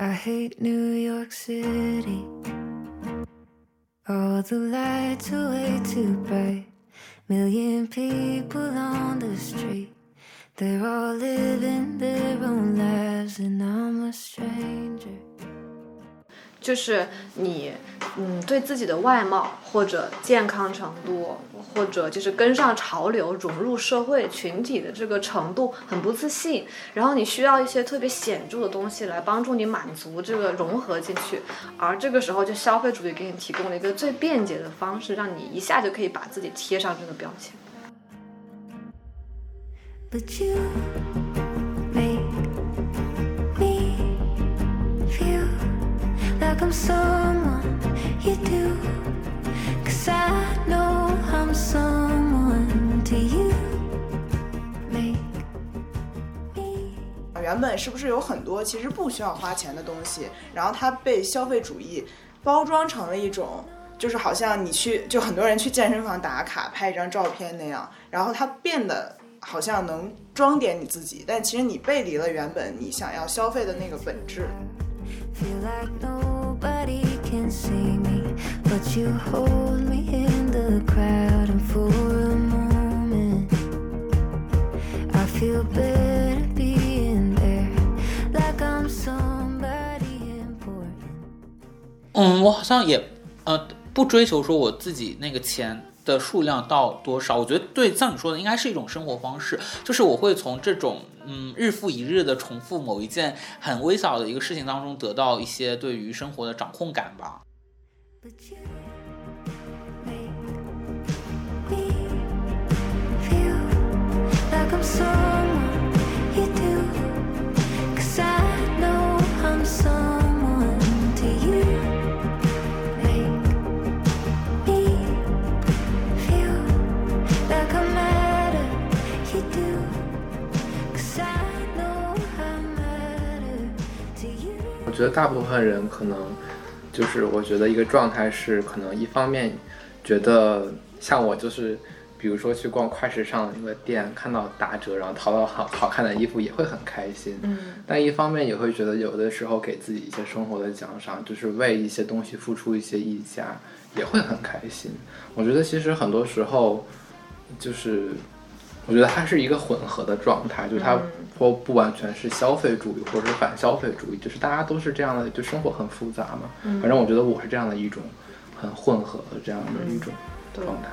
I hate New York City. All the lights are way too bright. Million people on the street. They're all living their own lives, and I'm a stranger. 就是你，嗯，对自己的外貌或者健康程度，或者就是跟上潮流、融入社会群体的这个程度很不自信，然后你需要一些特别显著的东西来帮助你满足这个融合进去，而这个时候就消费主义给你提供了一个最便捷的方式，让你一下就可以把自己贴上这个标签。But you I'm someone you do. Cause I know I'm someone to you. Make me. 原本是不是有很多其实不需要花钱的东西，然后它被消费主义包装成了一种，就是好像你去，就很多人去健身房打卡拍一张照片那样，然后它变得好像能装点你自己，但其实你背离了原本你想要消费的那个本质。Feel like nobody can see me, but you hold me in the crowd, and for a moment, I feel better being there, like I'm somebody important. 嗯，我好像也呃不追求说我自己那个钱的数量到多少，我觉得对像你说的，应该是一种生活方式，就是我会从这种嗯日复一日的重复某一件很微小的一个事情当中得到一些对于生活的掌控感吧。But 觉得大部分人可能就是，我觉得一个状态是，可能一方面觉得像我就是，比如说去逛快时尚的那个店，看到打折，然后淘到好好看的衣服也会很开心。嗯，但一方面也会觉得有的时候给自己一些生活的奖赏，就是为一些东西付出一些溢价，也会很开心。我觉得其实很多时候就是，我觉得它是一个混合的状态，就是它不不完全是消费主义或者是反消费主义，就是大家都是这样的，就生活很复杂嘛。反正我觉得我是这样的一种很混合的这样的一种状态。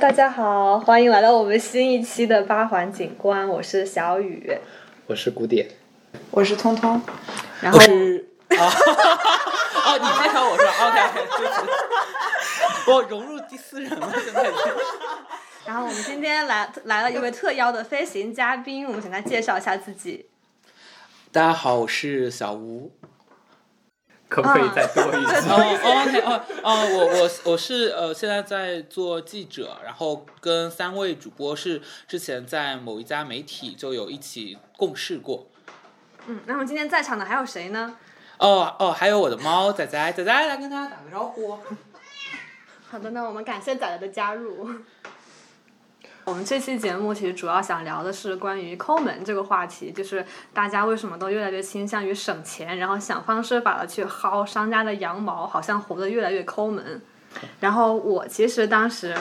大家好，欢迎来到我们新一期的八环景观，我是小雨。我是古典，我是通通，然后我是 啊，哦，你介绍我 是吧？OK OK，对不起，我融入第四人了，现在已经。然后我们今天来来了一位特邀的飞行嘉宾，我们请他介绍一下自己。大家好，我是小吴。可不可以再多一哦些？哦，OK，哦哦，我我我是呃，现在在做记者，然后跟三位主播是之前在某一家媒体就有一起共事过。嗯，那么今天在场的还有谁呢？哦哦，还有我的猫仔仔，仔仔来跟大家打个招呼。好的，那我们感谢仔仔的加入。我们这期节目其实主要想聊的是关于抠门这个话题，就是大家为什么都越来越倾向于省钱，然后想方设法的去薅商家的羊毛，好像活得越来越抠门。然后我其实当时。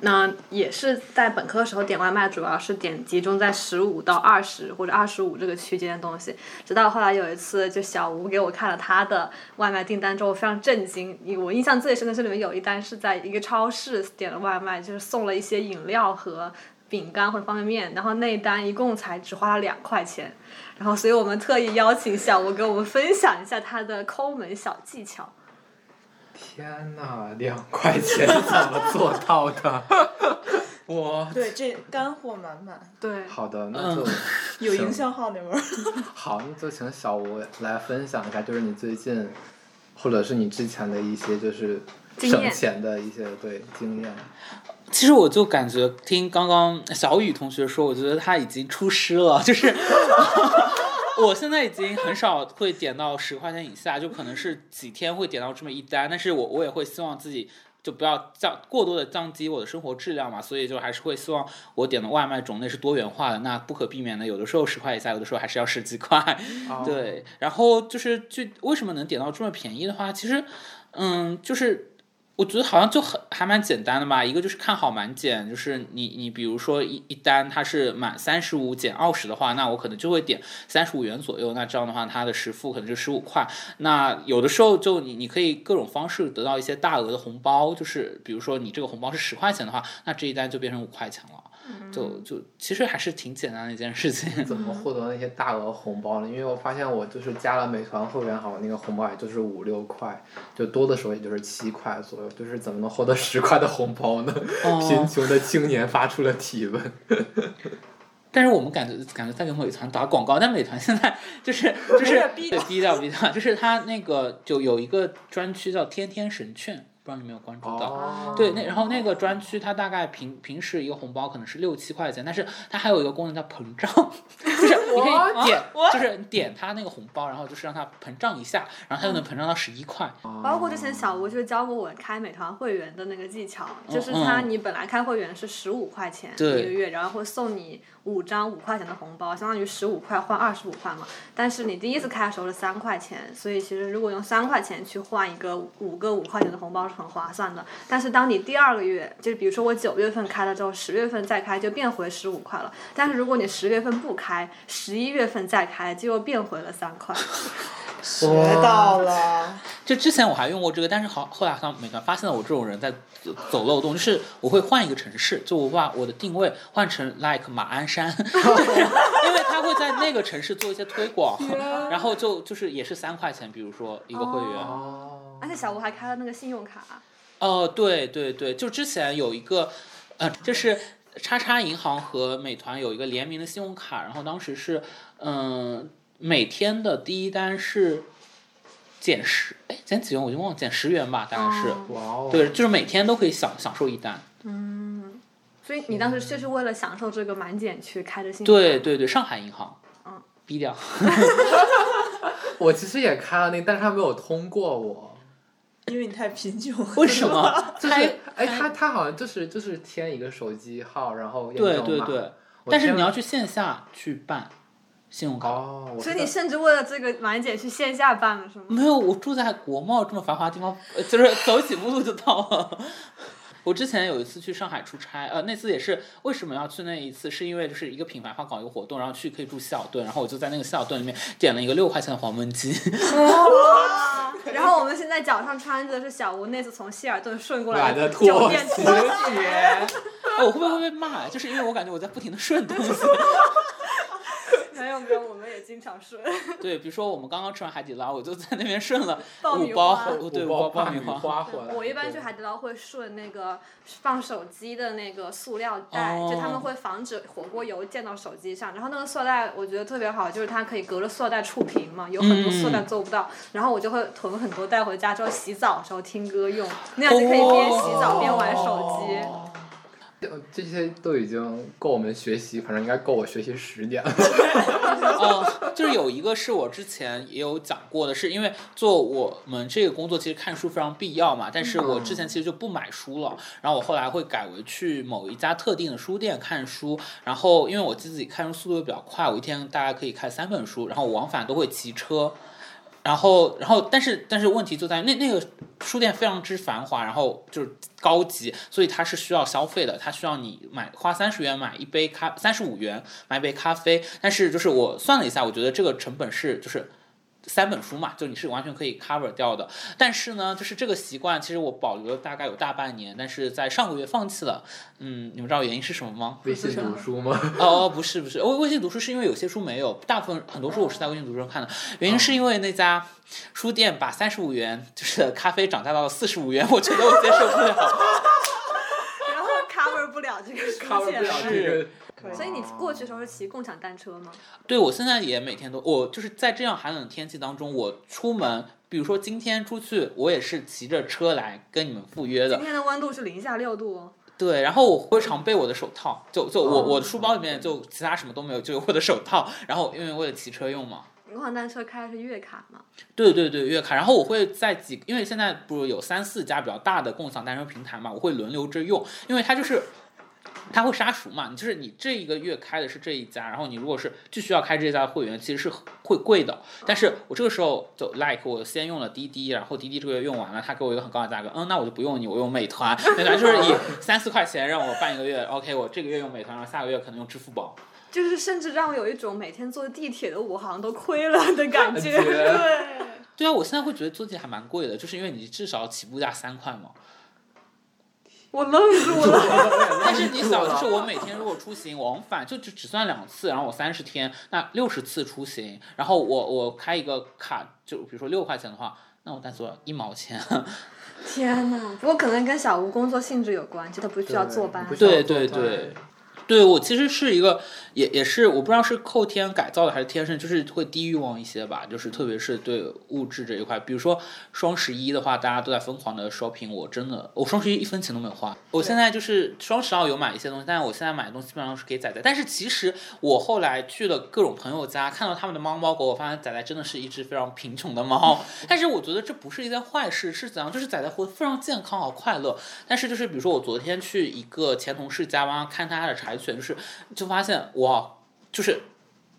那也是在本科的时候点外卖，主要是点集中在十五到二十或者二十五这个区间的东西。直到后来有一次，就小吴给我看了他的外卖订单之后，非常震惊。我印象最深的是里面有一单是在一个超市点了外卖，就是送了一些饮料和饼干或者方便面，然后那一单一共才只花了两块钱。然后，所以我们特意邀请小吴给我们分享一下他的抠门小技巧。天呐，两块钱怎么做到的？我，对，这干货满满，对，好的，那就有营销号那味儿。好，那就请小吴来分享一下，就是你最近，或者是你之前的一些就是省钱的一些对经验。其实我就感觉听刚刚小雨同学说，我觉得他已经出师了，就是 我现在已经很少会点到十块钱以下，就可能是几天会点到这么一单，但是我我也会希望自己。就不要降过多的降低我的生活质量嘛，所以就还是会希望我点的外卖种类是多元化的。那不可避免的，有的时候十块以下，有的时候还是要十几块。哦，对，然后就是就为什么能点到这么便宜的话，其实，嗯，就是我觉得好像就很还蛮简单的吧。一个就是看好满减，就是你你比如说一一单它是满三十五减二十的话，那我可能就会点三十五元左右。那这样的话，它的实付可能就十五块。那有的时候就你你可以各种方式得到一些大额的红包，就是比如说你这个红包是十块钱的话，那这一单就变成五块钱了。就就其实还是挺简单的一件事情。怎么获得那些大额红包呢？因为我发现我就是加了美团会员，好像那个红包也就是五六块，就多的时候也就是七块左右。就是怎么能获得十块的红包呢？哦贫穷的青年发出了提问。但是我们感觉感觉在给美团打广告，但美团现在就是就是低调低调，就是它那个就有一个专区叫天天神券，不知道你有没有关注到？哦，对，那然后那个专区它大概平平时一个红包可能是六七块钱，但是它还有一个功能叫膨胀，就是你可以点，就是你点它那个红包，然后就是让它膨胀一下，然后它就能膨胀到十一块。包括之前小吴就教过我开美团会员的那个技巧，就是嗯他你本来开会员是十五块钱一个月，然后会送你五张五块钱的红包，相当于十五块换二十五块嘛。但是你第一次开的时候是三块钱，所以其实如果用三块钱去换一个五个五块钱的红包是很划算的。但是当你第二个月，就是比如说我九月份开了之后，十月份再开就变回十五块了。但是如果你十月份不开，十一月份再开就又变回了三块。学到了，就之前我还用过这个，但是好后来好像美团发现了我这种人在走走漏洞，就是我会换一个城市，就我把我的定位换成 like 马鞍山，就 是因为他会在那个城市做一些推广，然后就就是也是三块钱，比如说一个会员。哦，而且小吴还开了那个信用卡。哦，对对对，就之前有一个，呃，就是叉叉银行和美团有一个联名的信用卡，然后当时是，嗯、每天的第一单是减十，哎，减几元我就忘了，减十元吧，大概是。哦哇哦，对，就是每天都可以享享受一单。嗯所以你当时就是为了享受这个满减去开的信用卡？对对对，上海银行。嗯。低调。我其实也开了那个，但是他没有通过我。因为你太贫穷了。为什么？就是开哎，他他好像就是就是填一个手机号，然后验对证码对对，但是你要去线下去办信用卡。哦，所以你甚至为了这个满减去线下办了是吗？没有，我住在国贸这么繁华的地方，呃就是走几步路就到了。我之前有一次去上海出差，呃，那次也是为什么要去那一次，是因为就是一个品牌方搞一个活动，然后去可以住希尔顿，然后我就在那个希尔顿里面点了一个六块钱的黄焖鸡。然后我们现在脚上穿着的是小吴那次从希尔顿顺过来的酒店鞋拖鞋。哎，我会不会会被骂？就是因为我感觉我在不停的顺东西。没有没有，我们也经常顺。对，比如说我们刚刚吃完海底捞，我就在那边顺了爆米五包花，对，五五包爆米爆米花。花回来。我一般去海底捞会顺那个放手机的那个塑料袋，哦就他们会防止火锅油溅到手机上。然后那个塑料袋我觉得特别好，就是它可以隔着塑料袋触屏嘛，有很多塑料袋做不到。然后我就会囤很多带回家之后洗澡的时候听歌用，那样就可以边洗澡边玩手机。哦这些都已经够我们学习，反正应该够我学习十年了。哦，就是有一个是我之前也有讲过的，是因为做我们这个工作，其实看书非常必要嘛。但是我之前其实就不买书了，然后我后来会改为去某一家特定的书店看书。然后因为我自己看书速度也比较快，我一天大概可以看三本书，然后往返都会骑车。然后，然后，但是，但是问题就在那那个书店非常之繁华，然后就是高级，所以它是需要消费的，它需要你买花三十元买一杯咖，三十五元买一杯咖啡。但是就是我算了一下，我觉得这个成本是就是三本书嘛，就你是完全可以 cover 掉的。但是呢，就是这个习惯，其实我保留了大概有大半年，但是在上个月放弃了。嗯，你们知道原因是什么吗？微信读书吗？哦，不是不是，微微信读书是因为有些书没有，大部分很多书我是在微信读书上看的。原因是因为那家书店把三十五元就是咖啡涨价到了四十五元，我觉得我接受不了。然后 cover 不了这个书。cover 不了这个。所以你过去的时候是骑共享单车吗？对，我现在也每天都，我就是在这样寒冷的天气当中，我出门，比如说今天出去，我也是骑着车来跟你们赴约的今。天的温度是零下六度哦。对，然后我会常备我的手套，就就我我的书包里面就其他什么都没有，就有我的手套。然后因为为了骑车用嘛。共享单车开的是月卡吗？对对对，月卡。然后我会在几，因为现在不是有三四家比较大的共享单车平台嘛，我会轮流着用，因为它就是。它会杀熟嘛？你就是你这一个月开的是这一家，然后你如果是就需要开这家的会员，其实是会贵的。但是我这个时候就 like 我先用了滴滴，然后滴滴这个月用完了，他给我一个很高的价格，嗯，那我就不用你，我用美团，美团就是以三四块钱让我办一个月，OK，我这个月用美团，然后下个月可能用支付宝。就是甚至让我有一种每天坐地铁的我好像都亏了的。感觉对，对啊，我现在会觉得坐地铁还蛮贵的，就是因为你至少起步价三块嘛。我愣住了。但是你想，就是我每天如果出行往返就只只算两次，然后我三十天，那六十次出行，然后我我开一个卡，就比如说六块钱的话，那我再做一毛钱。天呐，不过可能跟小吴工作性质有关，就他不需要坐班。对对对，对我其实是一个，也也是我不知道是后天改造的还是天生，就是会低欲望一些吧，就是特别是对物质这一块，比如说双十一的话，大家都在疯狂的 shopping，我真的我双十一一分钱都没有花，我现在就是双十二有买一些东西，但是我现在买的东西基本上是给仔仔，但是其实我后来去了各种朋友家，看到他们的猫猫狗，我发现仔仔真的是一只非常贫穷的猫，但是我觉得这不是一件坏事，是怎样？就是仔仔活得非常健康和快乐，但是就是比如说我昨天去一个前同事家帮他看他家的柴犬，就是就发现哇，就是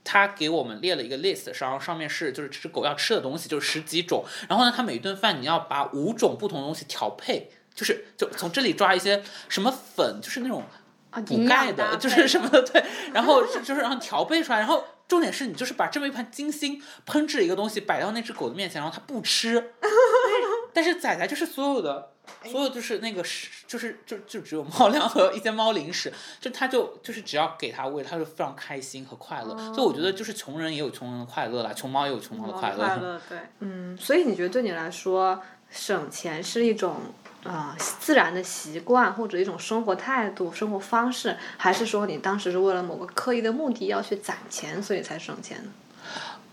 他给我们列了一个 list，然后上面是就是这只狗要吃的东西，就是十几种，然后呢，它每顿饭你要把五种不同的东西调配。就是就从这里抓一些什么粉，就是那种啊，补钙的，就是什么的，对，然后是就是让它调配出来，然后重点是你就是把这么一盘精心烹制的一个东西摆到那只狗的面前，然后它不吃，但是仔仔就是所有的。所有就是那个食，就是就就只有猫粮和一些猫零食，就它就就是只要给它喂，它就非常开心和快乐。所以我觉得就是穷人也有穷人的快乐啦，穷猫也有穷猫的快乐。快乐，对，嗯，所以你觉得对你来说，省钱是一种啊、呃自然的习惯，或者一种生活态度、生活方式，还是说你当时是为了某个刻意的目的要去攒钱，所以才省钱呢？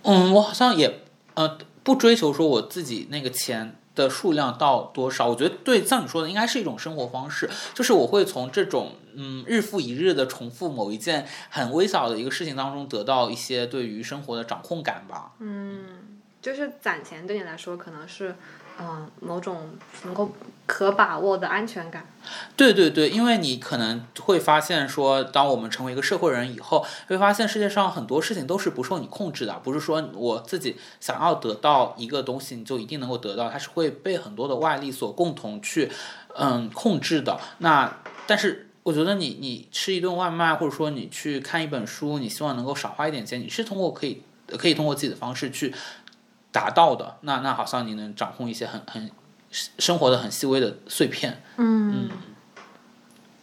嗯，我好像也呃不追求说我自己那个钱的数量到多少，我觉得对像你说的，应该是一种生活方式，就是我会从这种嗯日复一日的重复某一件很微小的一个事情当中得到一些对于生活的掌控感吧。嗯就是攒钱对你来说可能是，嗯、某种能够可把握的安全感。对对对，因为你可能会发现说，当我们成为一个社会人以后，会发现世界上很多事情都是不受你控制的，不是说我自己想要得到一个东西，你就一定能够得到，它是会被很多的外力所共同去嗯控制的。那但是。我觉得你你吃一顿外卖，或者说你去看一本书，你希望能够少花一点钱，你是通过可以可以通过自己的方式去达到的。那那好像你能掌控一些很很生活的很细微的碎片。嗯，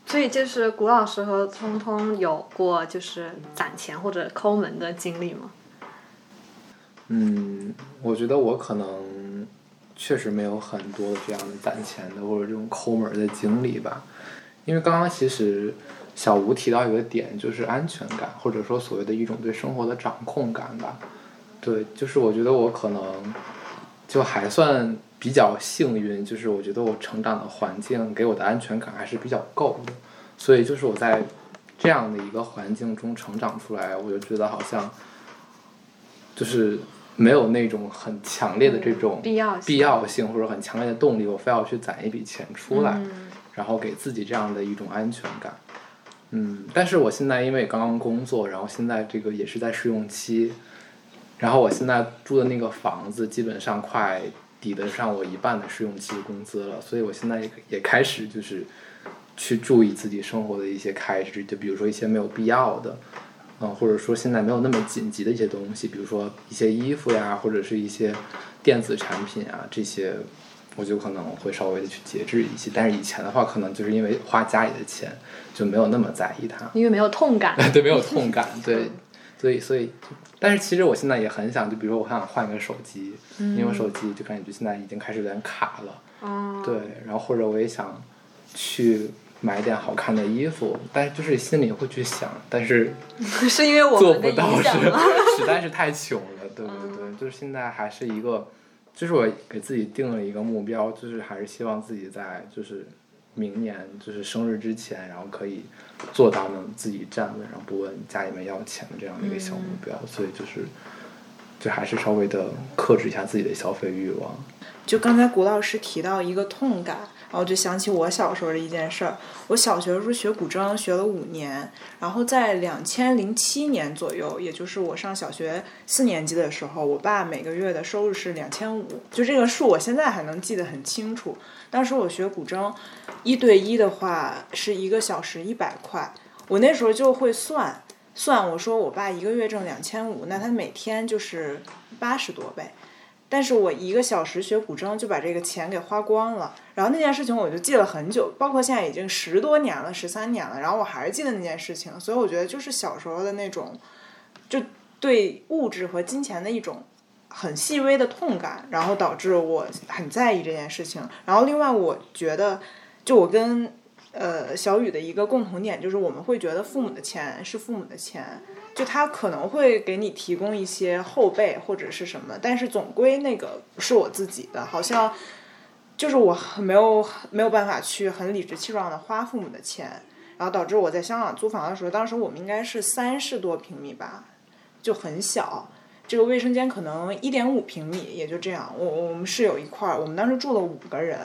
所以就是古老师和聪聪有过就是攒钱或者抠门的经历吗？嗯，我觉得我可能确实没有很多这样的攒钱的或者这种抠门儿的经历吧，因为刚刚其实小吴提到一个点，就是安全感，或者说所谓的一种对生活的掌控感吧。对，就是我觉得我可能就还算比较幸运，就是我觉得我成长的环境给我的安全感还是比较够的，所以就是我在这样的一个环境中成长出来，我就觉得好像就是没有那种很强烈的这种必要性必要性或者很强烈的动力，我非要去攒一笔钱出来，嗯然后给自己这样的一种安全感。嗯，但是我现在因为刚刚工作，然后现在这个也是在试用期，然后我现在住的那个房子基本上快抵得上我一半的试用期工资了，所以我现在也也开始就是去注意自己生活的一些开支，就比如说一些没有必要的，嗯，或者说现在没有那么紧急的一些东西，比如说一些衣服呀，或者是一些电子产品啊这些。我就可能会稍微的去节制一些，但是以前的话，可能就是因为花家里的钱，就没有那么在意它。因为没有痛感。对，没有痛感，对，所以所以，但是其实我现在也很想，就比如说我想换一个手机，因为我手机就感觉现在已经开始有点卡了，哦，对，然后或者我也想去买点好看的衣服，但是就是心里会去想，但是 是因为我做不到是？实在是太穷了，对对嗯。对，就是现在还是一个，就是我给自己定了一个目标，就是还是希望自己在就是明年就是生日之前，然后可以做到能自己站稳，然后不问家里面要钱的这样的一个小目标，所以就是就还是稍微的克制一下自己的消费欲望。就刚才谷老师提到一个痛感，然后就想起我小时候的一件事儿。我小学的时候学古筝，学了五年，然后在两千零七年左右，也就是我上小学四年级的时候，我爸每个月的收入是两千五，就这个数我现在还能记得很清楚。当时我学古筝，一对一的话是一个小时一百块，我那时候就会算算，我说我爸一个月挣两千五，那他每天就是八十多呗。但是我一个小时学古筝就把这个钱给花光了，然后那件事情我就记了很久，包括现在已经十多年了，十三年了，然后我还是记得那件事情，所以我觉得就是小时候的那种，就对物质和金钱的一种很细微的痛感，然后导致我很在意这件事情。然后另外我觉得，就我跟呃小雨的一个共同点就是，我们会觉得父母的钱是父母的钱。就他可能会给你提供一些后备或者是什么，但是总归那个是我自己的，好像就是我很没有没有办法去很理直气壮的花父母的钱，然后导致我在香港租房的时候，当时我们应该是三十多平米吧，就很小，这个卫生间可能一点五平米，也就这样。我我们室友一块儿，我们当时住了五个人。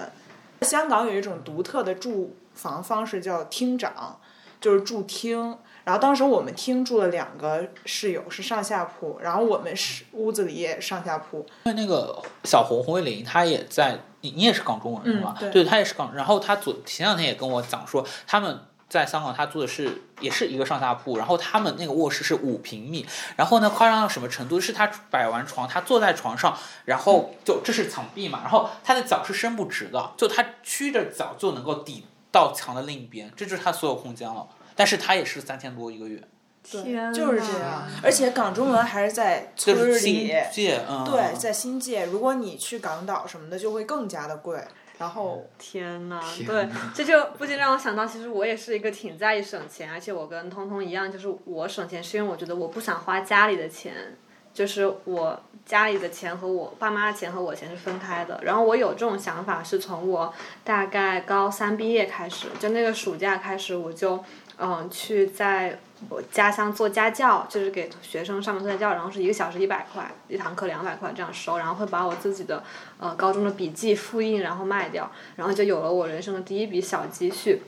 香港有一种独特的住房方式叫厅长，就是住厅。然后当时我们厅住了两个室友，是上下铺，然后我们是屋子里也上下铺。因为那个小红红卫林，他也在，你你也是港中文是吧？嗯对他也是港，然后他昨前两天也跟我讲说，他们在香港他住的是也是一个上下铺，然后他们那个卧室是五平米，然后呢夸张到什么程度？是他摆完床，他坐在床上，然后就这是墙壁嘛，然后他的脚是伸不直的，就他屈着脚就能够抵到墙的另一边，这就是他所有空间了。但是他也是三千多一个月，天就是这样，而且港中文还是在村儿里，界，嗯，对，在新界。如果你去港岛什么的，就会更加的贵。然后天呐，对，这就不禁让我想到，其实我也是一个挺在意省钱，而且我跟通通一样，就是我省钱是因为我觉得我不想花家里的钱，就是我家里的钱和我爸妈的钱和我钱是分开的。然后我有这种想法是从我大概高三毕业开始，就那个暑假开始，我就嗯去在我家乡做家教，就是给学生上门做家教，然后是一个小时一百块，一堂课两百块这样收，然后会把我自己的呃高中的笔记复印，然后卖掉，然后就有了我人生的第一笔小积蓄。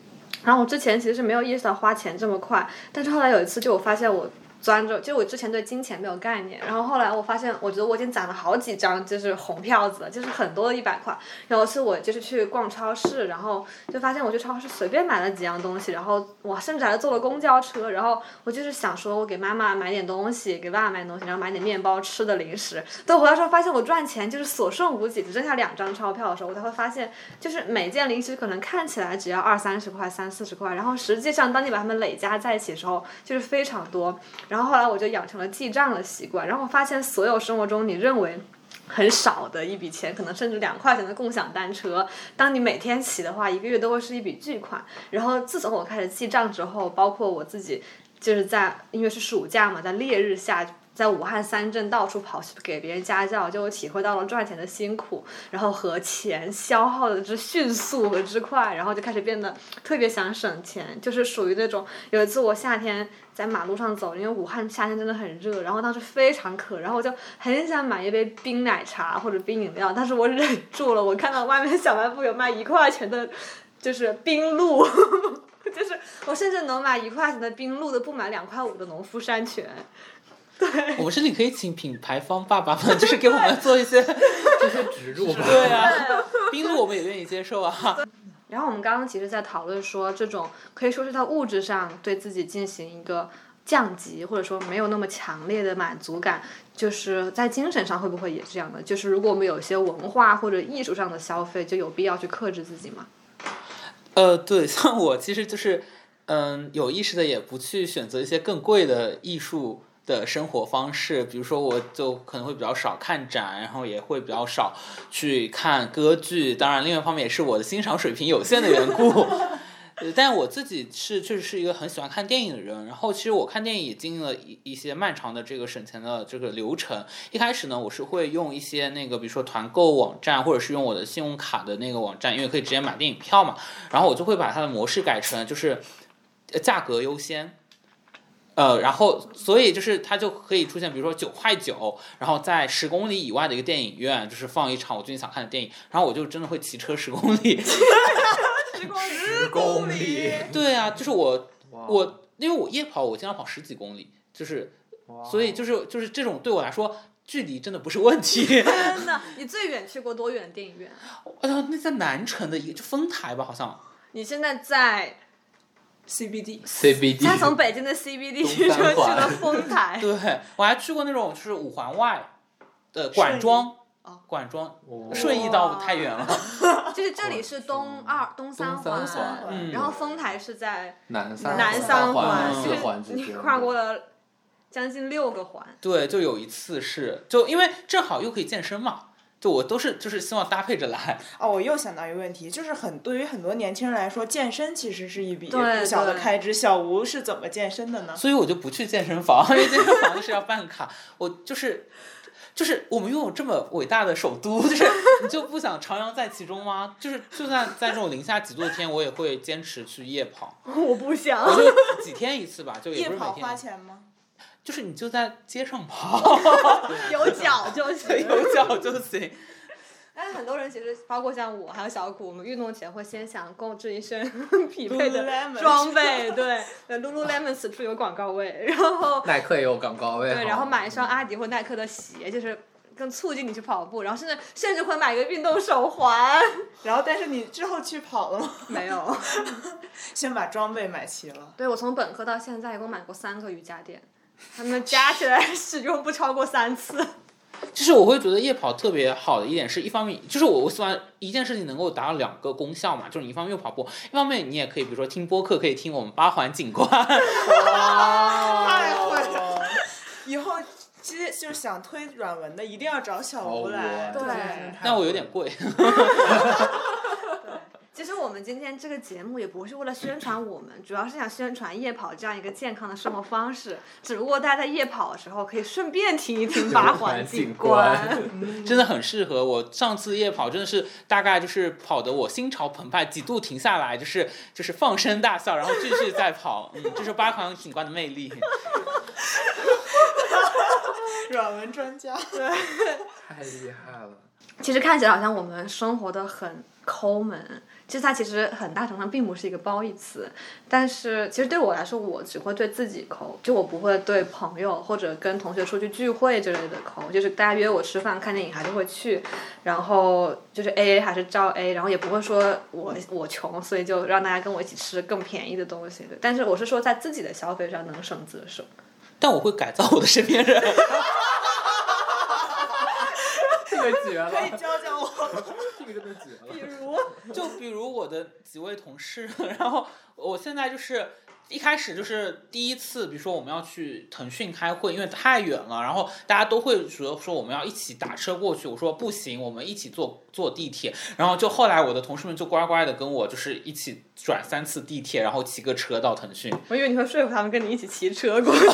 然后我之前其实是没有意识到花钱这么快，但是后来有一次就我发现我钻着，就我之前对金钱没有概念，然后后来我发现，我觉得我已经攒了好几张就是红票子了，就是很多一百块。然后是我就是去逛超市，然后就发现我去超市随便买了几样东西，然后我甚至还坐了公交车，然后我就是想说我给妈妈买点东西，给爸爸买东西，然后买点面包吃的零食。等回来之后发现我赚钱就是所剩无几，只剩下两张钞票的时候，我才会发现，就是每件零食可能看起来只要二三十块、三四十块，然后实际上当你把它们累加在一起的时候，就是非常多。然后后来我就养成了记账的习惯，然后发现所有生活中你认为很少的一笔钱，可能甚至两块钱的共享单车，当你每天骑的话，一个月都会是一笔巨款。然后自从我开始记账之后，包括我自己就是在因为是暑假嘛，在烈日下。在武汉三镇到处跑去给别人家教，就体会到了赚钱的辛苦，然后和钱消耗的之迅速和之快，然后就开始变得特别想省钱，就是属于那种有一次我夏天在马路上走，因为武汉夏天真的很热，然后当时非常渴，然后我就很想买一杯冰奶茶或者冰饮料，但是我忍住了，我看到外面小卖部有卖一块钱的，就是冰露。就是我甚至能买一块钱的冰露的，不买两块五的农夫山泉。我们甚至可以请品牌方爸爸们，就是给我们做一些这 些植入吧，对啊，冰露我们也愿意接受啊。然后我们刚刚其实，在讨论说，这种可以说是在物质上对自己进行一个降级，或者说没有那么强烈的满足感，就是在精神上会不会也这样的？就是如果我们有一些文化或者艺术上的消费，就有必要去克制自己吗？呃，对，像我其实就是，嗯，有意识的也不去选择一些更贵的艺术的生活方式，比如说我就可能会比较少看展，然后也会比较少去看歌剧。当然，另外一方面也是我的欣赏水平有限的缘故。但我自己是确实是一个很喜欢看电影的人，然后其实我看电影也经历了一一些漫长的这个省钱的这个流程。一开始呢，我是会用一些那个比如说团购网站，或者是用我的信用卡的那个网站，因为可以直接买电影票嘛，然后我就会把它的模式改成就是价格优先。呃，然后所以就是它就可以出现，比如说九块九，然后在十公里以外的一个电影院，就是放一场我最近想看的电影，然后我就真的会骑车十公里。十公里，对啊，就是我我因为我夜跑，我经常跑十几公里，就是所以就是就是这种对我来说距离真的不是问题。真的，你最远去过多远的电影院？哎呀，那在南城的一个就丰台吧，好像。你现在在，CBD，CBD，他从北京的 CBD 东去去了丰台，对，我还去过那种就是五环外的管庄。哦。管庄。哦。顺义到太远了，就是这里是东二东三环。嗯。然后丰台是在南三南三环，你，跨过了将近六个环。对，就有一次是就因为正好又可以健身嘛，就我都是就是希望搭配着来，哦，我又想到一个问题，就是很对于很多年轻人来说，健身其实是一笔不小的开支。小吴是怎么健身的呢？所以我就不去健身房，因为健身房是要办卡，我就是。就是我们拥有这么伟大的首都，就是你就不想徜徉在其中吗？就是就算在这种零下几度的天，我也会坚持去夜跑，我不想我就几天一次吧，就也夜跑不是每天。花钱吗？就是你就在街上跑，有脚就行。有脚就行。但是很多人其实，包括像我还有小谷，我们运动前会先想购置一身 匹配的装备，对呃，Lululemon 此处有广告位，然后耐克也有广告位，对，然后买一双阿迪或耐克的鞋，就是更促进你去跑步，然后甚至甚至会买一个运动手环。然后，但是你之后去跑了吗？没有，先把装备买齐了。对我从本科到现在一共买过三个瑜伽垫，他们加起来 使用不超过三次。就是我会觉得夜跑特别好的一点是，一方面就是我我喜欢一件事情能够达到两个功效嘛，就是你一方面又跑步，一方面你也可以比如说听播客，可以听我们八环景观。太 会了！以后其实就是想推软文的，一定要找小吴来。对但我有点贵。其实我们今天这个节目也不是为了宣传我们，主要是想宣传夜跑这样一个健康的生活方式。只不过大家在夜跑的时候可以顺便听一听八环景观。真的很适合我。上次夜跑真的是大概就是跑得我心潮澎湃，几度停下来，就是就是放声大笑，然后继续再跑。嗯，这是八环景观的魅力。软文专家。对太厉害了。其实看起来好像我们生活的很抠门，其实它其实很大程度上并不是一个褒义词。但是其实对我来说，我只会对自己抠，就我不会对朋友或者跟同学出去聚会之类的抠。就是大家约我吃饭、看电影还是会去，然后就是 A A 还是照 A，然后也不会说我我穷，所以就让大家跟我一起吃更便宜的东西。对，但是我是说在自己的消费上能省则省。但我会改造我的身边人。这个绝了，可以教教我。这个真的绝了。比如，就比如我的几位同事，然后我现在就是一开始就是第一次，比如说我们要去腾讯开会，因为太远了，然后大家都会说说我们要一起打车过去，我说不行，我们一起坐坐地铁，然后就后来我的同事们就乖乖的跟我就是一起转三次地铁，然后骑个车到腾讯，我以为你会说服他们跟你一起骑车过去。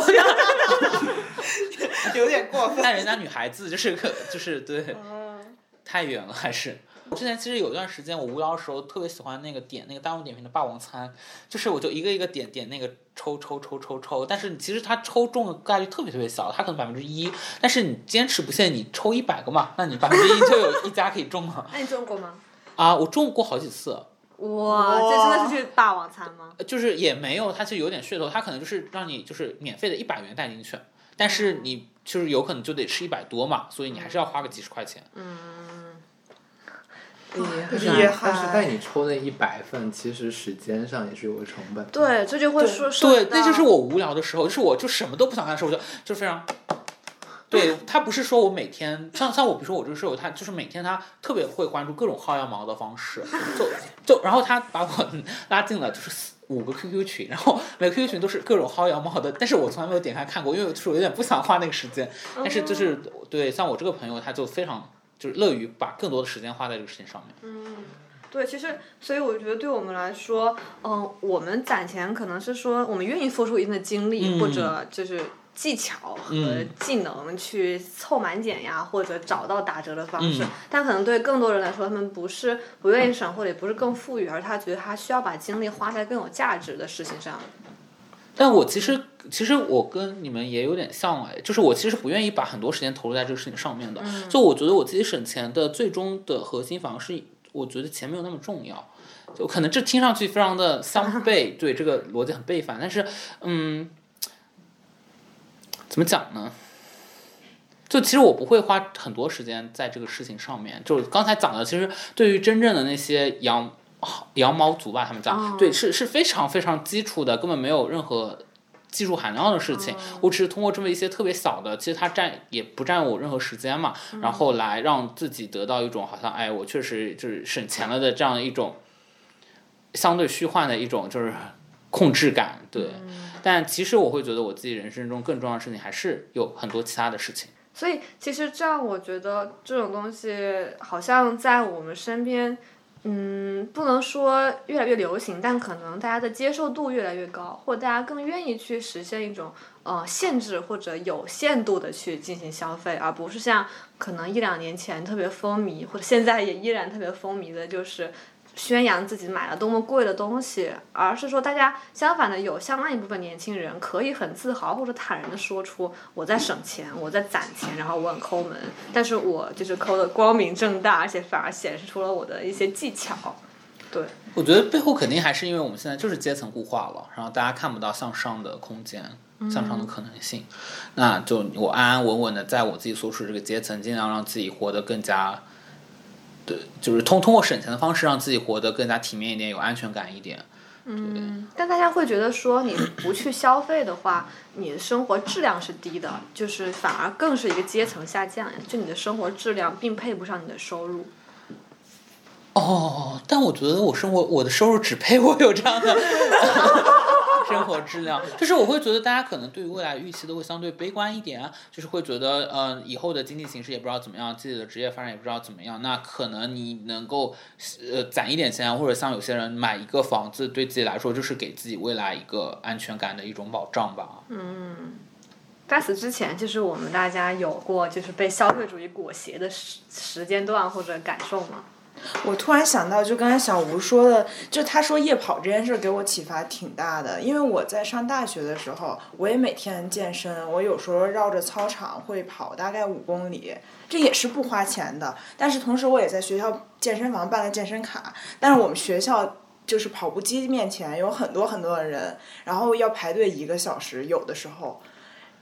有点过分。但人家女孩子就是可就是对，太远了还是。我之前其实有一段时间，我无聊的时候特别喜欢那个点那个大众点评的霸王餐，就是我就一个一个点点那个抽抽抽抽抽，但是其实它抽中的概率特别特别小，它可能百分之一，但是你坚持不懈，你抽一百个嘛，那你百分之一就有一家可以中了 那你中过吗？啊！我中过好几次，哇，这真的是去霸王餐吗？就是也没有，它是有点噱头，它可能就是让你就是免费的一百元带进去，但是你就是有可能就得吃一百多嘛，所以你还是要花个几十块钱。厉但是但是带你抽那一百份，其实时间上也是有个成本。对，这就会说对，那就是我无聊的时候，就是我就什么都不想干的时候，我就就非常。对他不是说我每天像像我，比如说我这个室友，他就是每天他特别会关注各种薅羊毛的方式，就就然后他把我 拉进了就是四五个 QQ 群，然后每个 QQ 群都是各种薅羊毛的，但是我从来没有点开看过，因为就是我有点不想花那个时间。但是就是对像我这个朋友，他就非常就是乐于把更多的时间花在这个事情上面。嗯对，其实，所以我觉得对我们来说，嗯、我们攒钱可能是说我们愿意付出一定的精力，或者就是技巧和嗯技能去凑满减呀，或者找到打折的方式。嗯但可能对更多人来说，他们不是不愿意省，或者也不是更富裕，而他觉得他需要把精力花在更有价值的事情上。但我其实其实我跟你们也有点像哎，就是我其实不愿意把很多时间投入在这个事情上面的。就我觉得我自己省钱的最终的核心反而是，我觉得钱没有那么重要。就可能这听上去非常的 相悖，对这个逻辑很背反，但是嗯，怎么讲呢？就其实我不会花很多时间在这个事情上面。就刚才讲的，其实对于真正的那些羊羊毛族吧，他们讲，对，是是非常非常基础的，根本没有任何技术含量的事情。我只是通过这么一些特别小的，其实它占也不占我任何时间嘛，然后来让自己得到一种好像哎，我确实就是省钱了的这样一种相对虚幻的一种就是控制感，对。但其实我会觉得我自己人生中更重要的事情还是有很多其他的事情。所以其实这样，我觉得这种东西好像在我们身边，嗯，不能说越来越流行，但可能大家的接受度越来越高，或大家更愿意去实现一种呃限制或者有限度的去进行消费，而不是像可能一两年前特别风靡，或者现在也依然特别风靡的，就是。宣扬自己买了多么贵的东西，而是说大家相反的有相当一部分年轻人可以很自豪或者坦然的说出我在省钱，我在攒钱，然后我很抠门，但是我就是抠的光明正大，而且反而显示出了我的一些技巧。对，我觉得背后肯定还是因为我们现在就是阶层固化了，然后大家看不到向上的空间、向上的可能性。那就我安安稳稳的在我自己所处这个阶层，尽量让自己活得更加，对，就是通通过省钱的方式让自己活得更加体面一点，有安全感一点。嗯但大家会觉得说你不去消费的话，你的生活质量是低的，就是反而更是一个阶层下降呀，就你的生活质量并配不上你的收入。哦，但我觉得我生活我的收入只配我有这样的生活质量，就是我会觉得大家可能对于未来预期都会相对悲观一点，就是会觉得呃以后的经济形势也不知道怎么样，自己的职业发展也不知道怎么样，那可能你能够呃攒一点钱，或者像有些人买一个房子，对自己来说就是给自己未来一个安全感的一种保障吧。嗯在此之前，就是我们大家有过就是被消费主义裹挟的时时间段或者感受吗？我突然想到，就刚才小吴说的，就他说夜跑这件事给我启发挺大的。因为我在上大学的时候，我也每天健身，我有时候绕着操场会跑大概五公里，这也是不花钱的。但是同时，我也在学校健身房办了健身卡，但是我们学校就是跑步机面前有很多很多的人，然后要排队一个小时，有的时候。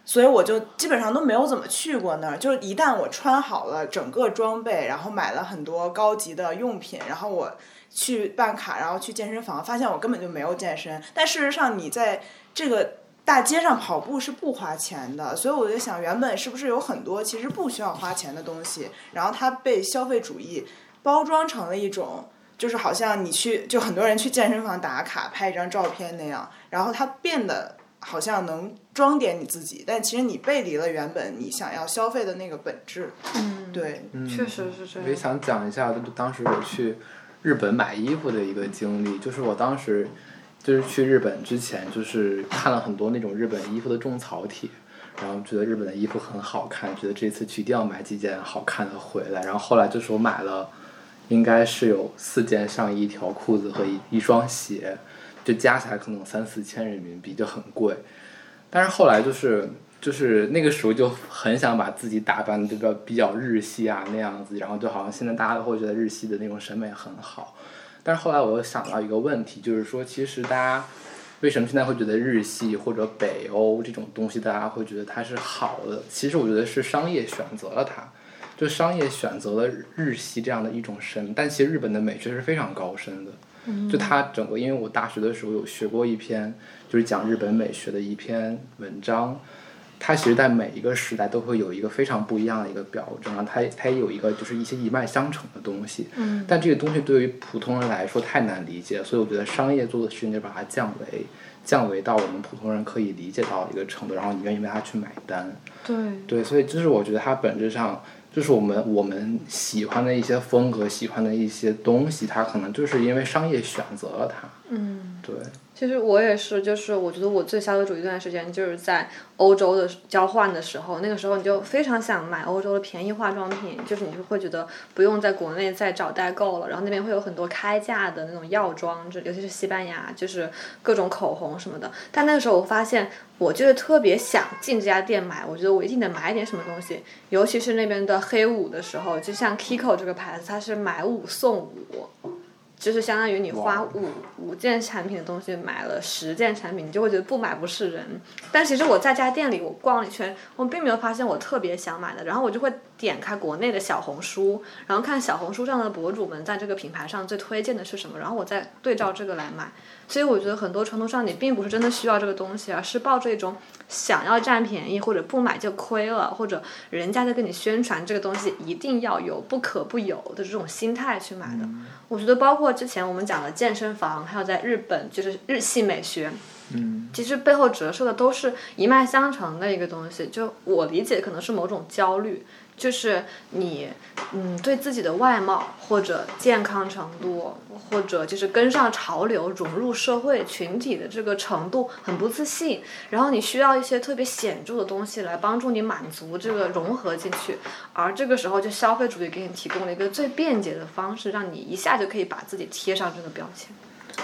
所以我就基本上都没有怎么去过那儿。就一旦我穿好了整个装备，然后买了很多高级的用品，然后我去办卡，然后去健身房，发现我根本就没有健身。但事实上，你在这个大街上跑步是不花钱的。所以我就想，原本是不是有很多其实不需要花钱的东西，然后它被消费主义包装成了一种。就是好像你去，就很多人去健身房打卡拍一张照片那样，然后它变得好像能装点你自己，但其实你背离了原本你想要消费的那个本质。嗯，对，确实是这我也样。想讲一下，就当时我去日本买衣服的一个经历，就是我当时就是去日本之前，就是看了很多那种日本衣服的种草帖，然后觉得日本的衣服很好看，觉得这次去一定要买几件好看的回来。然后后来就是我买了，应该是有四件上衣、一条裤子和一一双鞋，就加起来可能三四千人民币，就很贵。但是后来就是就是那个时候就很想把自己打扮的比较比较日系啊那样子，然后就好像现在大家都会觉得日系的那种审美很好。但是后来我又想到一个问题，就是说其实大家为什么现在会觉得日系或者北欧这种东西大家会觉得它是好的？其实我觉得是商业选择了它。就商业选择了日系这样的一种审美，但其实日本的美学是非常高深的。就它整个，因为我大学的时候有学过一篇，就是讲日本美学的一篇文章，它其实在每一个时代都会有一个非常不一样的一个表征，然后它它也有一个就是一些一脉相承的东西。嗯。但这个东西对于普通人来说太难理解，所以我觉得商业做的事情就把它降维，降维到我们普通人可以理解到一个程度，然后你愿意为它去买单。对，对，所以就是我觉得它本质上，就就是我们我们喜欢的一些风格，喜欢的一些东西，它可能就是因为商业选择了它。嗯，对，其实我也是，就是我觉得我最消费主义这段时间就是在欧洲的交换的时候，那个时候你就非常想买欧洲的便宜化妆品，就是你就会觉得不用在国内再找代购了，然后那边会有很多开价的那种药妆，就尤其是西班牙，就是各种口红什么的。但那个时候我发现，我就是特别想进这家店买，我觉得我一定得买点什么东西，尤其是那边的黑五的时候，就像 Kiko 这个牌子，它是买五送五。就是相当于你花五五件产品的东西买了十件产品，你就会觉得不买不是人。但其实我在家店里我逛了一圈，我并没有发现我特别想买的，然后我就会点开国内的小红书，然后看小红书上的博主们在这个品牌上最推荐的是什么，然后我再对照这个来买。所以我觉得很多程度上你并不是真的需要这个东西，而是抱着一种想要占便宜或者不买就亏了，或者人家在跟你宣传这个东西一定要有不可不有的这种心态去买的。我觉得包括之前我们讲的健身房，还有在日本就是日系美学，嗯，其实背后折射的都是一脉相承的一个东西。就我理解，可能是某种焦虑。就是你，嗯，对自己的外貌或者健康程度，或者就是跟上潮流、融入社会群体的这个程度很不自信，然后你需要一些特别显著的东西来帮助你满足这个融合进去，而这个时候就消费主义给你提供了一个最便捷的方式，让你一下就可以把自己贴上这个标签。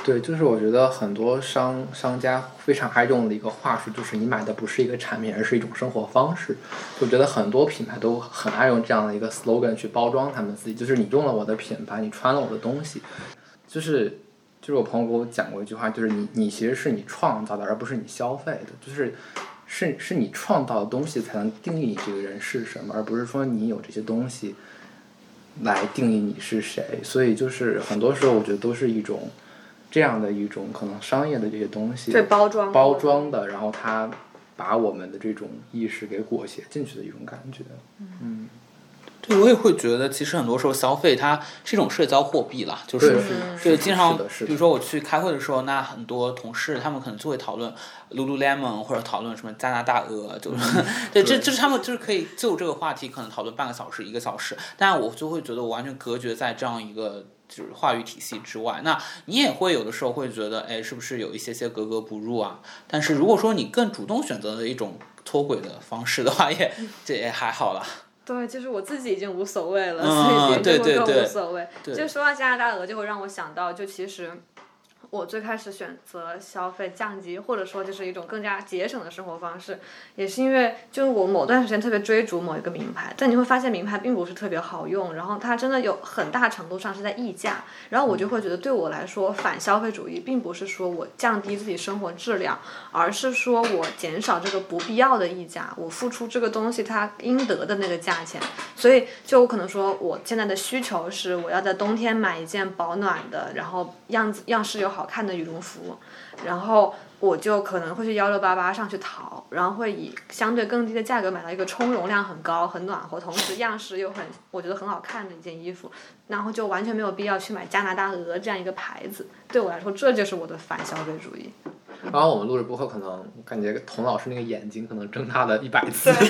对，就是我觉得很多商商家非常爱用的一个话术，就是你买的不是一个产品，而是一种生活方式。我觉得很多品牌都很爱用这样的一个 slogan 去包装他们自己，就是你用了我的品牌，你穿了我的东西，就是就是我朋友给我讲过一句话，就是你你其实是你创造的，而不是你消费的，就是是是你创造的东西才能定义你这个人是什么，而不是说你有这些东西来定义你是谁。所以就是很多时候我觉得都是一种。这样的一种可能商业的这些东西，对包装包装的，然后它把我们的这种意识给裹挟进去的一种感觉，嗯，对我也会觉得，其实很多时候消费它是一种社交货币啦，就是对经常，比如说我去开会的时候，那很多同事他们可能就会讨论 Lululemon 或者讨论什么加拿大鹅，就是 对，这就是他们就是可以就这个话题可能讨论半个小时一个小时，但我就会觉得我完全隔绝在这样一个。就是话语体系之外，那你也会有的时候会觉得，哎，是不是有一些些格格不入啊？但是如果说你更主动选择的一种脱轨的方式的话，也 这也还好啦。对，就是我自己已经无所谓了，嗯所以别人就会更对对对无所谓。对就说到加拿大鹅，就会让我想到，就其实。我最开始选择消费降级，或者说就是一种更加节省的生活方式，也是因为就是我某段时间特别追逐某一个名牌，但你会发现名牌并不是特别好用，然后它真的有很大程度上是在溢价，然后我就会觉得对我来说反消费主义并不是说我降低自己生活质量，而是说我减少这个不必要的溢价，我付出这个东西它应得的那个价钱，所以就我可能说我现在的需求是我要在冬天买一件保暖的，然后样子样式又好看的羽绒服，然后我就可能会去幺六八八上去淘，然后会以相对更低的价格买到一个充绒量很高、很暖和，同时样式又很我觉得很好看的一件衣服，然后就完全没有必要去买加拿大鹅这样一个牌子。对我来说，这就是我的反消费主义。然后我们录着播客，可能感觉童老师那个眼睛可能睁大了一百次。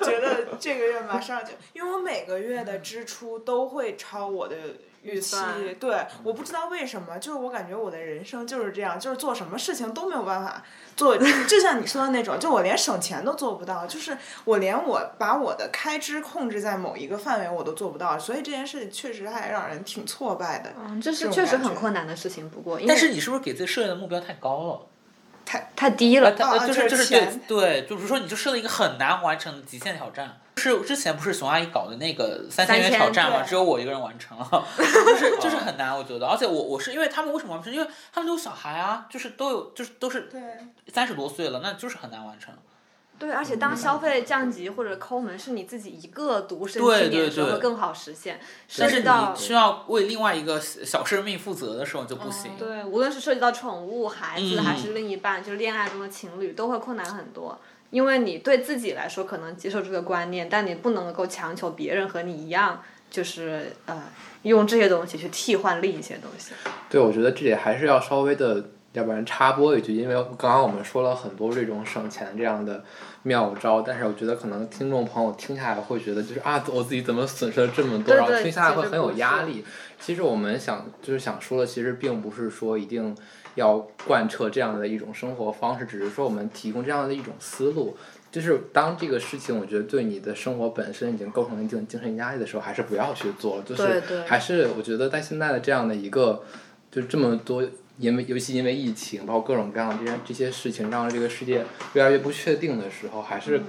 觉得这个月马上就，因为我每个月的支出都会超我的预期，对，我不知道为什么，就是我感觉我的人生就是这样，就是做什么事情都没有办法做，就像你说的那种，就我连省钱都做不到，就是我连我把我的开支控制在某一个范围我都做不到，所以这件事情确实还让人挺挫败的。嗯，这是确实很困难的事情，不过但是你是不是给自己设定的目标太高了？太太低了。啊就是就是对对，就比如说你就设了一个很难完成的极限挑战。是之前不是熊阿姨搞的那个三千元挑战嘛，只有我一个人完成了，就是就是很难，我觉得。而且我我是因为他们为什么完不成？因为他们都有小孩啊，就是都有就是都是。三十多岁了，那就是很难完成。对，而且当消费降级或者抠门是你自己一个独生对青年的时候对对会更好实现，涉但是你需要为另外一个小生命负责的时候就不行。对，无论是涉及到宠物、孩子，还嗯是另一半，就是恋爱中的情侣，都会困难很多。因为你对自己来说可能接受这个观念，但你不能够强求别人和你一样，就是呃用这些东西去替换另一些东西。对，我觉得这里还是要稍微的要不然插播一句，因为刚刚我们说了很多这种省钱这样的妙招，但是我觉得可能听众朋友听下来会觉得就是啊，我自己怎么损失了这么多，对对然后听下来会很有压力。其实我们想就是想说的，其实并不是说一定要贯彻这样的一种生活方式，只是说我们提供这样的一种思路。就是当这个事情，我觉得对你的生活本身已经构成一定精神压力的时候，还是不要去做。就是还是我觉得在现在的这样的一个，就这么多，因为尤其因为疫情，包括各种各样的这些这些事情，让这个世界越来越不确定的时候，还是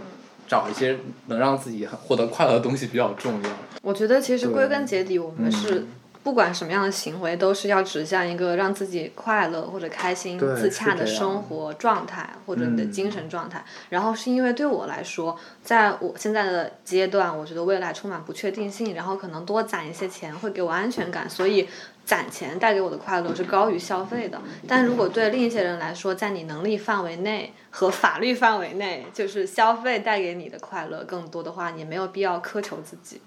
找一些能让自己获得快乐的东西比较重要。我觉得其实归根结底，我们是嗯不管什么样的行为，都是要指向一个让自己快乐或者开心、自洽的生活状态或者你的嗯精神状态。然后是因为对我来说，在我现在的阶段，我觉得未来充满不确定性，然后可能多攒一些钱会给我安全感，所以。攒钱带给我的快乐是高于消费的，但如果对另一些人来说，在你能力范围内和法律范围内，就是消费带给你的快乐更多的话，你没有必要苛求自己。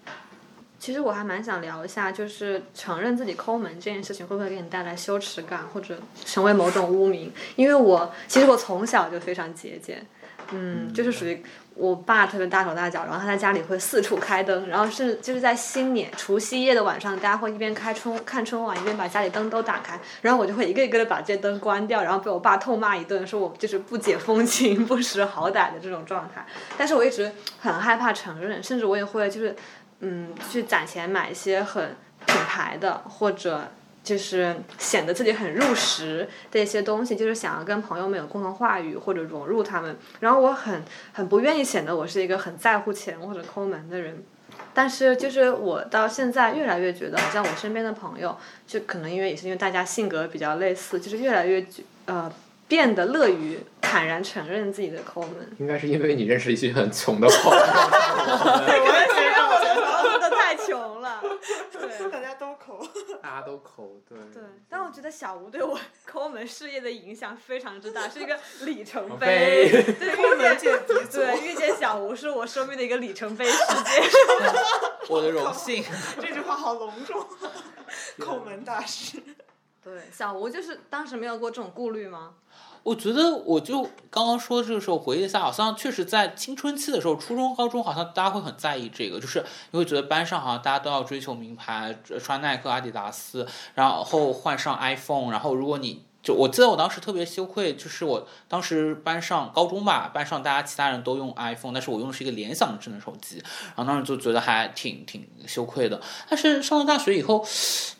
其实我还蛮想聊一下，就是承认自己抠门这件事情会不会给你带来羞耻感，或者成为某种污名？因为我其实我从小就非常节俭，嗯，就是属于我爸特别大手大脚，然后他在家里会四处开灯，然后是就是在新年除夕夜的晚上，大家会一边开春看春晚，一边把家里灯都打开，然后我就会一个一个的把这些灯关掉，然后被我爸痛骂一顿，说我就是不解风情、不识好歹的这种状态。但是我一直很害怕承认，甚至我也会就是。嗯，去攒钱买一些很品牌的，或者就是显得自己很入时的一些东西，就是想要跟朋友们有共同话语或者融入他们。然后我很很不愿意显得我是一个很在乎钱或者抠门的人。但是，就是我到现在越来越觉得，好像我身边的朋友，就可能因为也是因为大家性格比较类似，就是越来越觉呃变得乐于坦然承认自己的抠门。应该是因为你认识一些很穷的朋友。我也觉得我真的太穷了。对。大家都抠。大家都抠，对。对，但我觉得小吴对我抠门事业的影响非常之大，是一个里程碑 碑。对，遇见见鼻祖对遇见小吴是我生命的一个里程碑事件。我的荣幸。这句话好隆重，抠门大师。对，小吴就是当时没有过这种顾虑吗？我觉得，我就刚刚说这个时候回忆一下，好像确实在青春期的时候，初中、高中好像大家会很在意这个，就是你会觉得班上好像大家都要追求名牌，穿耐克、阿迪达斯，然后换上 iPhone，然后如果你就我记得我当时特别羞愧，就是我当时班上高中吧，班上大家其他人都用 iPhone，但是我用的是一个联想的智能手机，然后当时就觉得还挺挺羞愧的。但是上了大学以后，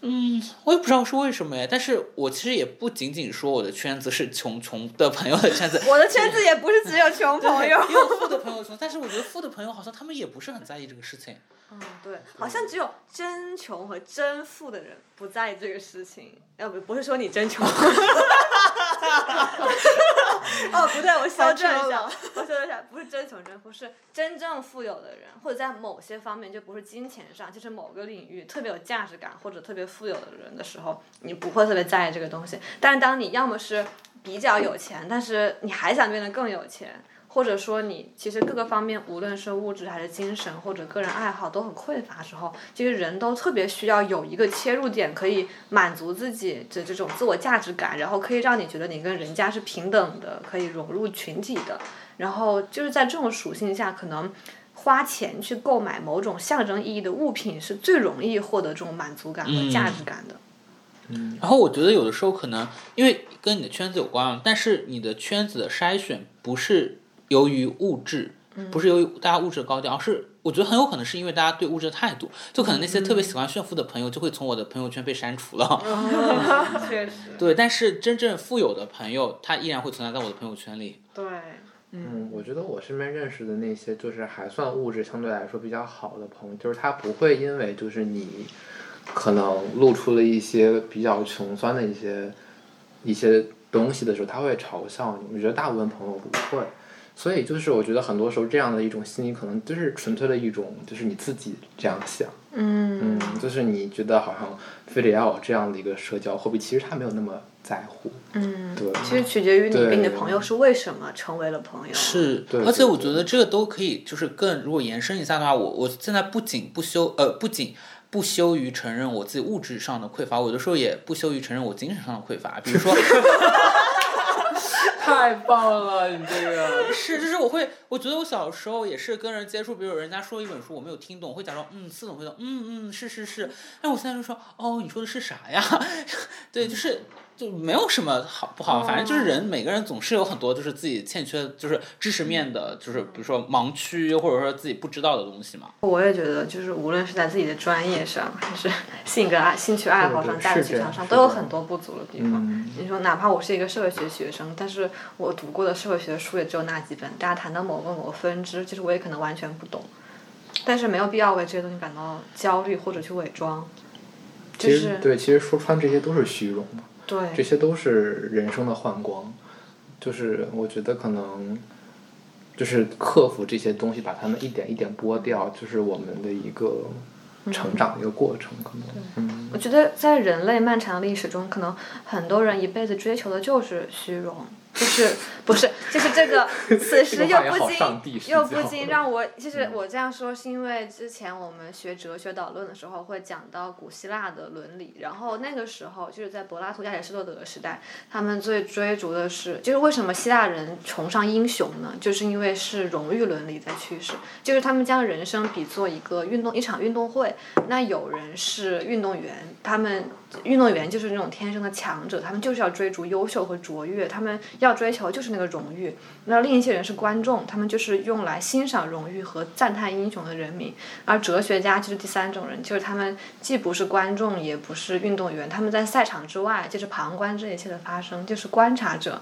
嗯，我也不知道是为什么哎，但是我其实也不仅仅说我的圈子是穷穷的朋友的圈子，我的圈子也不是只有穷朋友。也有富的朋友穷，但是我觉得富的朋友好像他们也不是很在意这个事情。嗯，对，好像只有真穷和真富的人不在意这个事情。要不不是说你真穷。哦，不对，我修正一下，我修正一下，不是真穷真富，是真正富有的人，或者在某些方面就不是金钱上，就是某个领域特别有价值感或者特别富有的人的时候，你不会特别在意这个东西。但是当你要么是比较有钱，但是你还想变得更有钱。或者说你其实各个方面，无论是物质还是精神或者个人爱好都很匮乏的时候，其实人都特别需要有一个切入点，可以满足自己的这种自我价值感，然后可以让你觉得你跟人家是平等的，可以融入群体的。然后就是在这种属性下，可能花钱去购买某种象征意义的物品，是最容易获得这种满足感和价值感的。嗯然后我觉得有的时候可能因为跟你的圈子有关，但是你的圈子的筛选不是由于物质，不是由于大家物质的高调，而是我觉得很有可能是因为大家对物质的态度，就可能那些特别喜欢炫富的朋友就会从我的朋友圈被删除了。确实，对，但是真正富有的朋友，他依然会存在在我的朋友圈里。对，嗯，我觉得我身边认识的那些就是还算物质相对来说比较好的朋友，就是他不会因为就是你可能露出了一些比较穷酸的一些一些东西的时候，他会嘲笑你。我觉得大部分朋友不会，所以就是我觉得很多时候这样的一种心理，可能就是纯粹的一种就是你自己这样想，嗯嗯，就是你觉得好像非得要有这样的一个社交货币，其实他没有那么在乎，嗯，对。其实取决于你跟你的朋友是为什么成为了朋友。是，对而且我觉得这个都可以，就是更如果延伸一下的话，我我现在不仅不羞呃不仅不羞于承认我自己物质上的匮乏，我有的时候也不羞于承认我精神上的匮乏。比如说，太棒了，你这个是，就是我会，我觉得我小时候也是跟人接触，比如人家说一本书我没有听懂，会假装嗯似懂非懂，嗯嗯是是是，但我现在就说哦你说的是啥呀？对，就是就没有什么好不好，反正就是人每个人总是有很多就是自己欠缺，就是知识面的，就是比如说盲区或者说自己不知道的东西嘛。我也觉得，就是无论是在自己的专业上，还是性格啊、兴趣爱好上、对对价值是这样取向上，都有很多不足的地方。嗯你说，哪怕我是一个社会学学生，但是我读过的社会学书也只有那几本，大家谈到某个某个分支，其实我也可能完全不懂。但是没有必要为这些东西感到焦虑或者去伪装。就是其实对，其实说穿这些都是虚荣嘛，这些都是人生的幻光，就是我觉得可能。就是克服这些东西，把它们一点一点剥掉，就是我们的一个成长的一个过程，可能。嗯，我觉得在人类漫长的历史中，可能很多人一辈子追求的就是虚荣，就是不是就是这个，此时又不禁又不禁让我，就是我这样说是因为之前我们学哲学导论的时候会讲到古希腊的伦理，然后那个时候就是在柏拉图、亚里士多德的时代，他们最追逐的是，就是为什么希腊人崇尚英雄呢？就是因为是荣誉伦理在驱使，就是他们将人生比作一个运动一场运动会，那有人是运动员，他们运动员就是那种天生的强者，他们就是要追逐优秀和卓越，他们要追求就是那个荣誉。那另一些人是观众，他们就是用来欣赏荣誉和赞叹英雄的人民。而哲学家就是第三种人，就是他们既不是观众，也不是运动员，他们在赛场之外，就是旁观这一切的发生，就是观察者。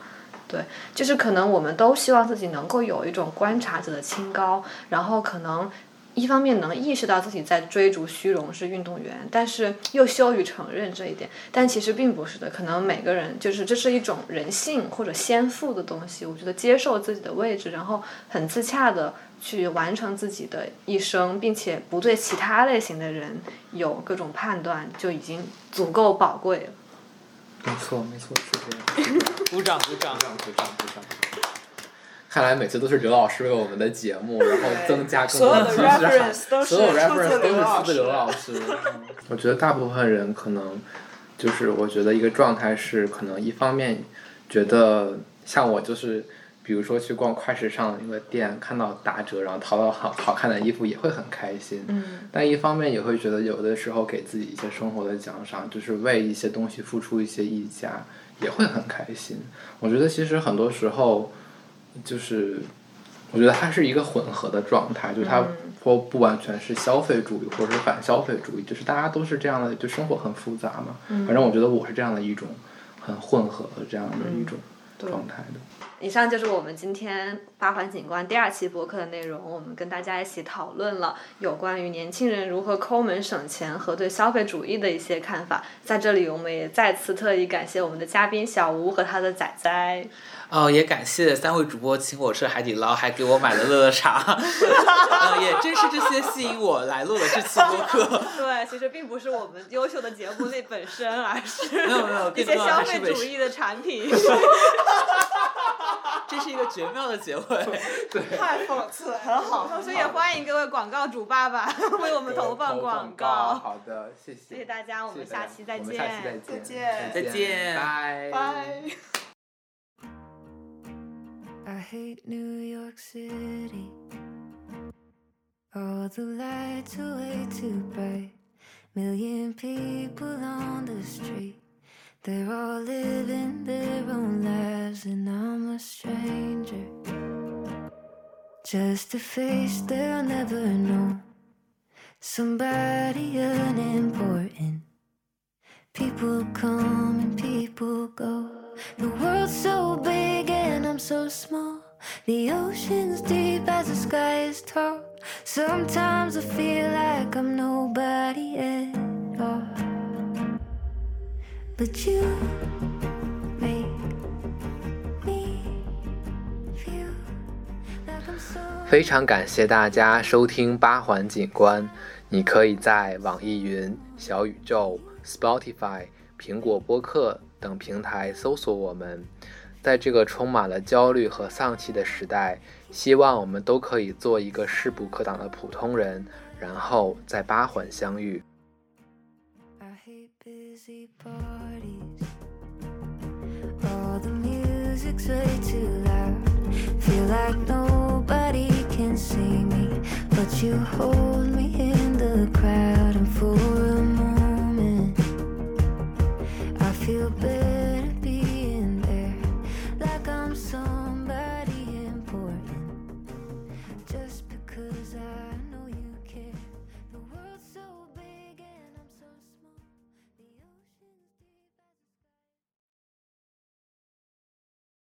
对，就是可能我们都希望自己能够有一种观察者的清高，然后可能一方面能意识到自己在追逐虚荣是运动员，但是又羞于承认这一点。但其实并不是的，可能每个人就是这是一种人性或者先赋的东西。我觉得接受自己的位置，然后很自洽的去完成自己的一生，并且不对其他类型的人有各种判断，就已经足够宝贵了。没错，没错，是这样。鼓掌鼓掌鼓。掌，鼓掌，鼓掌。看来每次都是刘老师为我们的节目，然后增加更多所有的知识 reference 都是所有出自 reference 都刘老是出自刘老师。嗯我觉得大部分人可能就是，我觉得一个状态是，可能一方面觉得像我就是，比如说去逛快时尚的那个店，看到打折，然后淘到好好看的衣服也会很开心。嗯，但一方面也会觉得有的时候给自己一些生活的奖赏，就是为一些东西付出一些溢价，也会很开心。我觉得其实很多时候，就是我觉得它是一个混合的状态，就它不不完全是消费主义或者是反消费主义，就是大家都是这样的，就生活很复杂嘛。反正我觉得我是这样的一种很混合的这样的一种状态的。以上就是我们今天八环景观第二期播客的内容。我们跟大家一起讨论了有关于年轻人如何抠门省钱和对消费主义的一些看法。在这里，我们也再次特意感谢我们的嘉宾小吴和他的仔仔。哦，也感谢三位主播请我吃海底捞，还给我买了乐乐茶。呃，也正是这些吸引我来录了这期播客。对，其实并不是我们优秀的节目那本身，而是没有没有，一些消费主义的产品。这是一个绝妙的结尾。太讽刺，很好。同时也欢迎各位广告主爸爸为我们投放广告。好的，谢谢。谢谢大家，我们谢谢大家下期再我们下期再见。再见再见拜拜。I hate New York City. All the lights are way too bright. Million people on the street. They're all living their own lives, and I'm a stranger. Just a face they'll never know. Somebody unimportant. People come and people go. The world's so big and I'm so small. The ocean's deep as the sky is tall. Sometimes I feel like I'm nobody all. But you make me feel like I'm so. 非常感谢大家收听八环景观。你可以在网易云、小宇宙、Spotify、苹果播客等平台搜索我们。在这个充满了焦虑和丧气的时代，希望我们都可以做一个势不可挡的普通人，然后在八环相遇。crazy parties. All the music's way too loud. Feel like nobody can see me, but you hold me in the crowd, and for a moment, I feel better.